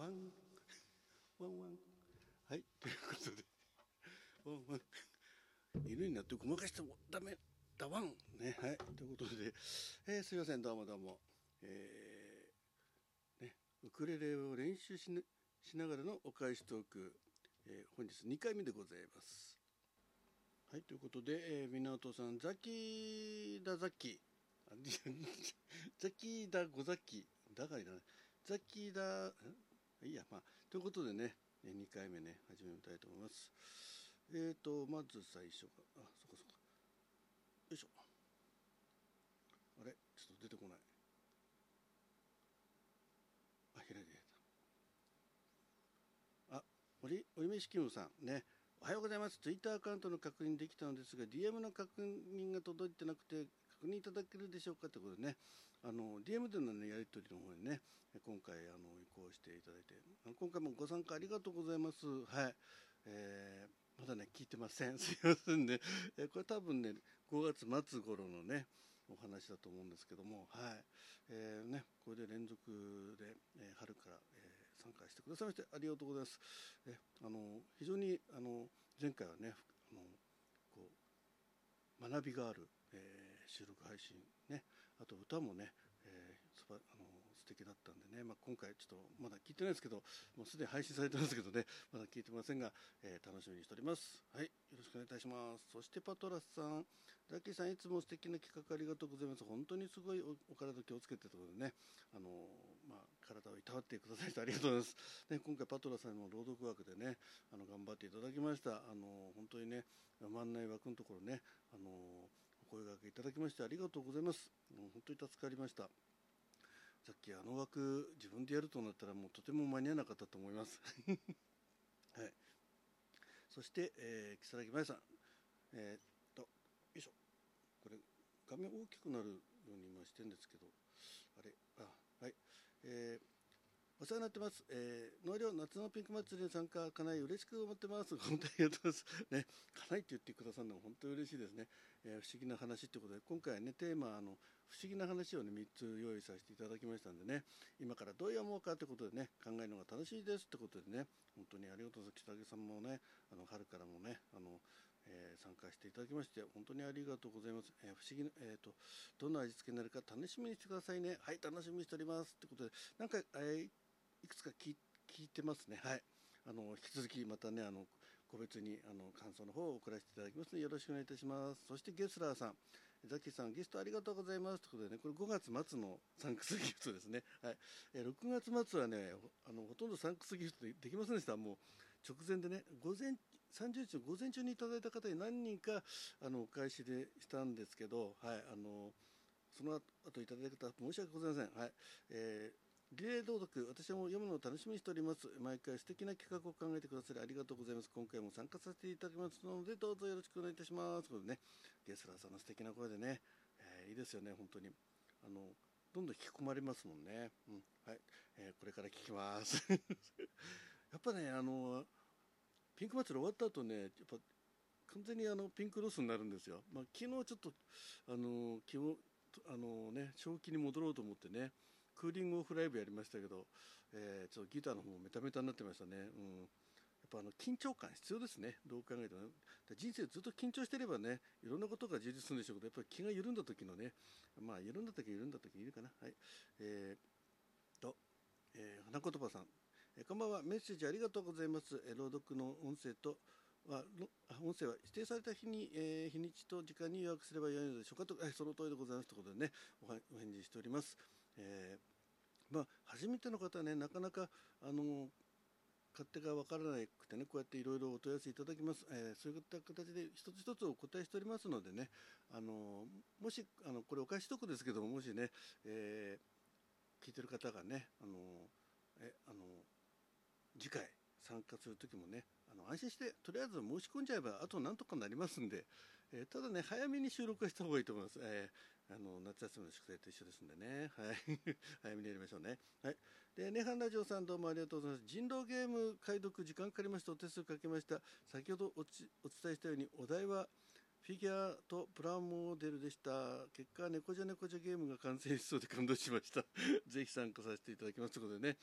ワンワンワン。はいということで。ワンワン。犬になってごまかしてもダメだワン。ねはいということで、えー、すいませんどうもどうも。えー、ねウクレレを練習し,、ね、しながらのお返しトーク、えー、本日2回目でございます。はいということで、えー、湊さんザキだザキ。ザキだごザキ。だからだねザキだいいやまあということでね2回目ね始めたいと思います。えーとまず最初があそこそこよいしょ。あれ？ちょっと出てこない。あ開いてた。あ折折飯キムさんね。おはようございます。ツイッターアカウントの確認できたのですが DM の確認が届いてなくて確認いただけるでしょうかということでね。あの DM での、ね、やり取りの方にね今回あの移行していただいて今回もご参加ありがとうございます。はい、えー、まだね聞いてません。すいませんね、えこれ多分ね5月末頃のねお話だと思うんですけども、はい。えーね、これで連続で、えー、春から、えー、参加してくださいましてありがとうございます。えあの非常にあの前回はねあのこう学びがあるえー、収録配信ねあと歌もね、えー、そばあの素敵だったんでね、まあ、今回ちょっとまだ聞いてないですけどもうすでに配信されてますけどね まだ聞いてませんが、えー、楽しみにしております。はいよろしくお願いいたします。そしてパトラスさんダッキーさんいつも素敵な企画ありがとうございます。本当にすごいおお体気をつけてということでねあの、まあ、体をいたわってくださいありがとうございます、ね、今回パトラさんの朗読枠でねあの頑張っていただきました。あの本当にね万内枠のところねあの声がけいただきましてありがとうございます本当に助かりましたさっきあの枠自分でやるとなったらもうとても間に合わなかったと思います はいそして、えー、如月麻衣さんえー、っとよいしょこれ画面大きくなるように今してるんですけどあれ？あはいえーお世話になってます。えー、農業夏のピンク祭りに参加かなり嬉しく思ってます。本当にありがとうございます。ね、かなりって言ってくださるのは本当に嬉しいですね。えー、不思議な話ということで、今回ね、テーマ、あの、不思議な話をね、3つ用意させていただきましたんでね、今からどう読もうかということでね、考えるのが楽しいですということでね、本当にありがとうございます。北木さんもね、あの、春からもね、あの、えー、参加していただきまして本当にありがとうございます、えー、不思議な、えーと、どんな味付けになるか楽しみにしてくださいねはい楽しみにしておりますということでなんか、えー、いくつか聞いてますね。はい。あの引き続きまたねあの個別にあの感想の方を送らせていただきますのでよろしくお願いいたします。そしてゲスラーさん、ザキさんゲストありがとうございますということでねこれ5月末のサンクスギフトですね。はい。え6月末はねあのほとんどサンクスギフトでできませんでした。もう直前でね午前30日の午前中にいただいた方に何人かあのお返しでしたんですけど、はいあのその後いただいた方申し訳ございません。はい。えーリレー朗読私も読むのを楽しみにしております。毎回素敵な企画を考えてくださりありがとうございます。今回も参加させていただきますのでどうぞよろしくお願いいたします。ということでねゲスラーさんの素敵な声でね、えー、いいですよね本当に。あのどんどん引き込まれますもんね、うんはい。えー、これから聞きます。やっぱねあのピンク祭り終わった後ねやっぱ完全にあのピンクロスになるんですよ、まあ、昨日ちょっとあの気もあのね正気に戻ろうと思ってね。クーリングオフライブやりましたけど、えー、ちょっとギターの方もメタメタになってましたね。うんやっぱあの緊張感必要ですね、どう考えても、ね、人生ずっと緊張してればね、いろんなことが充実するんでしょうけど、やっぱり気が緩んだ時のね、まあ、緩んだ時緩んだ時いるかな。はい。えー、と、えー、花言葉さん、えー、こんばんは、メッセージありがとうございます。えー、朗読の音声と、は音声は指定された日に、えー、日にちと時間に予約すればよいのでしょうかと、えー、その通りでございますということでねお返事しております。えー、まあ、初めての方はねなかなかあの勝手が分からなくてねこうやっていろいろお問い合わせいただきます、えー、そういった形で一つ一つお答えしておりますのでねあのもしあのこれお返しとくですけどももしね、えー、聞いてる方がねあのえあの次回参加する時もねあの安心してとりあえず申し込んじゃえばあとなんとかなりますんで、えー、ただね早めに収録はした方がいいと思います、えー、あの夏休みの宿題と一緒ですんでね、はい、早めにやりましょうね、はい、でネハンラジオさんどうもありがとうございます。人狼ゲーム解読時間かかりましたお手数かけました。先ほどおちお伝えしたようにお題はフィギュアとプラモデルでした。結果猫じゃ猫じゃゲームが完成しそうで感動しました。ぜひ参加させていただきますということでね。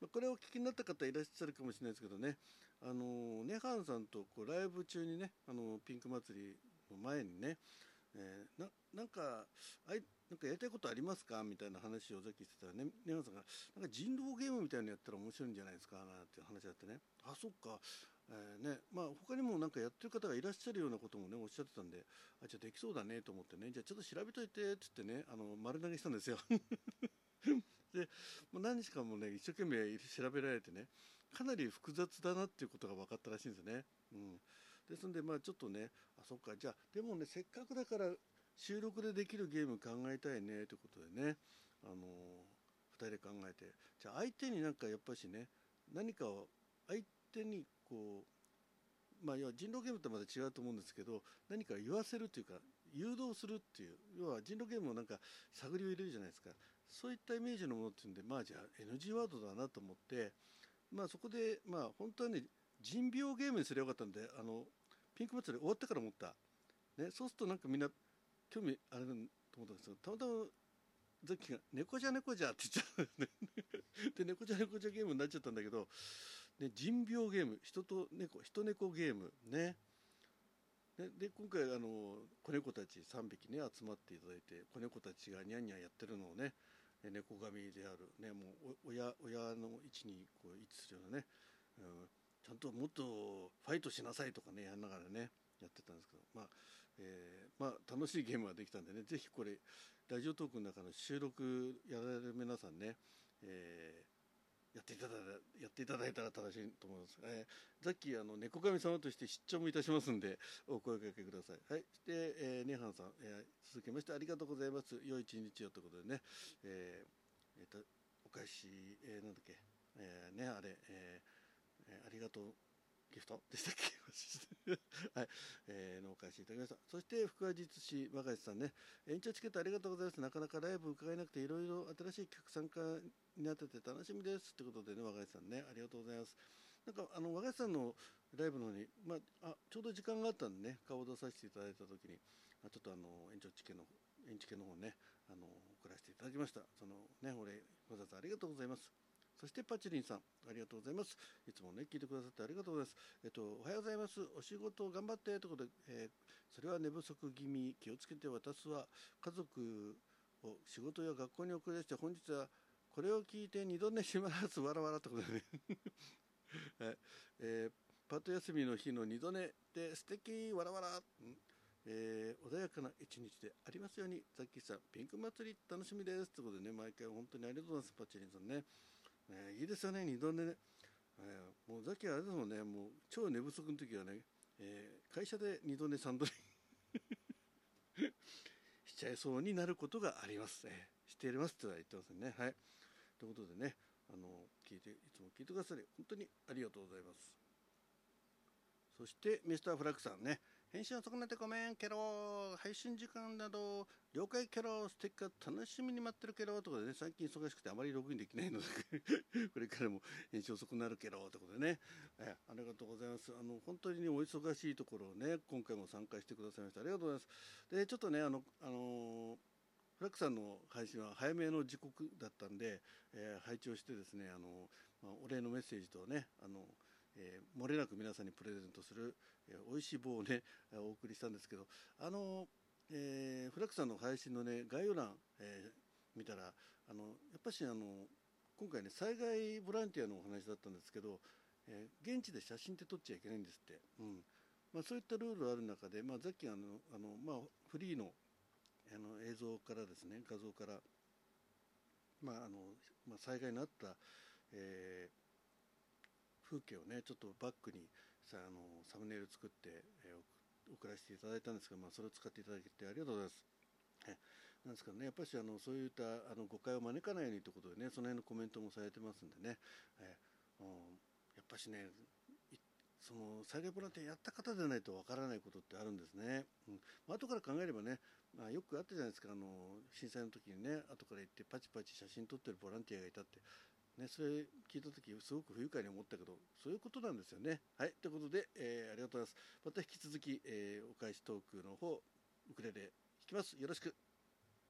まあ、これをお聞きになった方いらっしゃるかもしれないですけどね、あのネハンさんとこうライブ中にね、あのピンク祭り前にね、えー、ななんかあいなんかやりたいことありますか？みたいな話をさっきしてたらね、ネハンさんが、なんか人狼ゲームみたいなのやったら面白いんじゃないですか？なんて話があってね、あ、そっか、えー、ね、まあ他にもなんかやってる方がいらっしゃるようなこともね、おっしゃってたんで、あ、じゃあできそうだねと思ってね、じゃあちょっと調べといて、つってね、あの、丸投げしたんですよ。で、もう何日かもね、一生懸命調べられてね、かなり複雑だなっていうことが分かったらしいんですよね。うん。ですんで、まあちょっとね、あ、そっか、じゃあ、でもね、せっかくだから収録でできるゲーム考えたいね、ということでね、あのー、二人で考えて、じゃあ相手になんかやっぱしね、何かを、相手にこう、まあ、要は人狼ゲームとまた違うと思うんですけど、何か言わせるというか、誘導するっていう、要は人狼ゲームをなんか探りを入れるじゃないですか。そういったイメージのものっていうんで、まあじゃあ NG ワードだなと思って、まあそこで、まあ本当はね、人病ゲームにすればよかったんで、あの、ピンク祭り終わってから思った。ね、そうするとなんかみんな興味あると思ったんですけど、たまたまザッキが猫じゃ猫じゃって言っちゃう で。猫じゃ猫じゃゲームになっちゃったんだけど、ね、人病ゲーム、人と猫、人猫ゲーム、ね。でで今回あの子猫たち3匹ね集まっていただいて子猫たちがニャンニャンやってるのをね猫神である、ね、もう親親の位置にこう位置するようなね、うん、ちゃんともっとファイトしなさいとかねやんながらねやってたんですけどまあ、えー、まあ楽しいゲームができたんでねぜひこれラジオトークの中の収録やられる皆さんね、えーやっていただやっていただいたら正しいと思います。えー、ザッキー、あの、猫神様として出張もいたしますんで、お声掛けください。はい。で、えー、ネハンさん、えー、続きましてありがとうございます。良い一日をということでね、えー、えっ、ー、と、お返し、えー、なんだっけ、えー、ね、あれ、えー、えー、ありがとうギフトでしたっけ？はい、えー、のお返しいただきました。そして、福和実施若林さんね、延長チケットありがとうございます。なかなかライブ伺えなくて、いろいろ新しい客参加になってて楽しみです。ということでね、若林さんね、ありがとうございます。なんか、あの、若林さんのライブの方に、まあ、あ、ちょうど時間があったんでね、顔を出させていただいたときに、あちょっとあの、延長チケの、延チケの方ね、あの、送らせていただきました。そのね、お礼、わざわざありがとうございます。そしてパチリンさん、ありがとうございます。いつもね、聞いてくださってありがとうございます。えっと、おはようございます。お仕事頑張って、ということで、えー、それは寝不足気味、気をつけて私は家族を仕事や学校に送り出して、本日はこれを聞いて二度寝します。わらわらってことでね。えー、パート休みの日の二度寝で素敵わらわら。えー、穏やかな一日でありますように、ザッキーさん、ピンク祭り楽しみです。ということでね、毎回本当にありがとうございます、パチリンさんね。えー、いいですよね、二度寝ね。えー、もうザキーあれですもんね、もう超寝不足の時はね、えー、会社で二度寝三度寝 しちゃいそうになることがあります。えー、してやりますって言ってますね。はい。ということでね、あの、聞いて、いつも聞いてくださり、本当にありがとうございます。そして、ミスターフラッグさんね、返信遅くなってごめんけど、配信時間など、了解けど、ステッカー楽しみに待ってるけど、とかでね、最近忙しくてあまりログインできないので これからも返信遅くなるけど、ってことでね、えありがとうございます。あの、本当に、お忙しいところをね、今回も参加してくださいました。ありがとうございます。で、ちょっとね、あの、あのフラックさんの配信は早めの時刻だったんで、えー、配置をしてですね、あの、まあ、お礼のメッセージとね、あの、えー、漏れなく皆さんにプレゼントする、えー、美味しい棒をね、お送りしたんですけど、あの、えー、フラックさんの配信のね、概要欄、えー、見たら、あの、やっぱしあの、今回ね、災害ボランティアのお話だったんですけど、えー、現地で写真って撮っちゃいけないんですって。うん。まあ、そういったルールある中で、まあ、さっきあの、あの、まあ、フリーの、あの、映像からですね、画像から、まあ、あの、まあ、災害にあった、えー、風景をねちょっとバックにさあのサムネイル作って、えー、送らせていただいたんですが、まあ、それを使っていただいてありがとうございます。なんですかね、やっぱりあのそういったあの誤解を招かないようにということでね、その辺のコメントもされてますんでね、えー、やっぱしね、その災害ボランティアやった方でないとわからないことってあるんですね。うん。まあ、後から考えればね、まあ、よくあったじゃないですか、あの、震災の時にね、後から行ってパチパチ写真撮ってるボランティアがいたって、ね、それ聞いた時すごく不愉快に思ったけどそういうことなんですよね。はいということで、えー、ありがとうございます。また引き続き、えー、お返しトークの方ウクレレ弾きます。よろしく。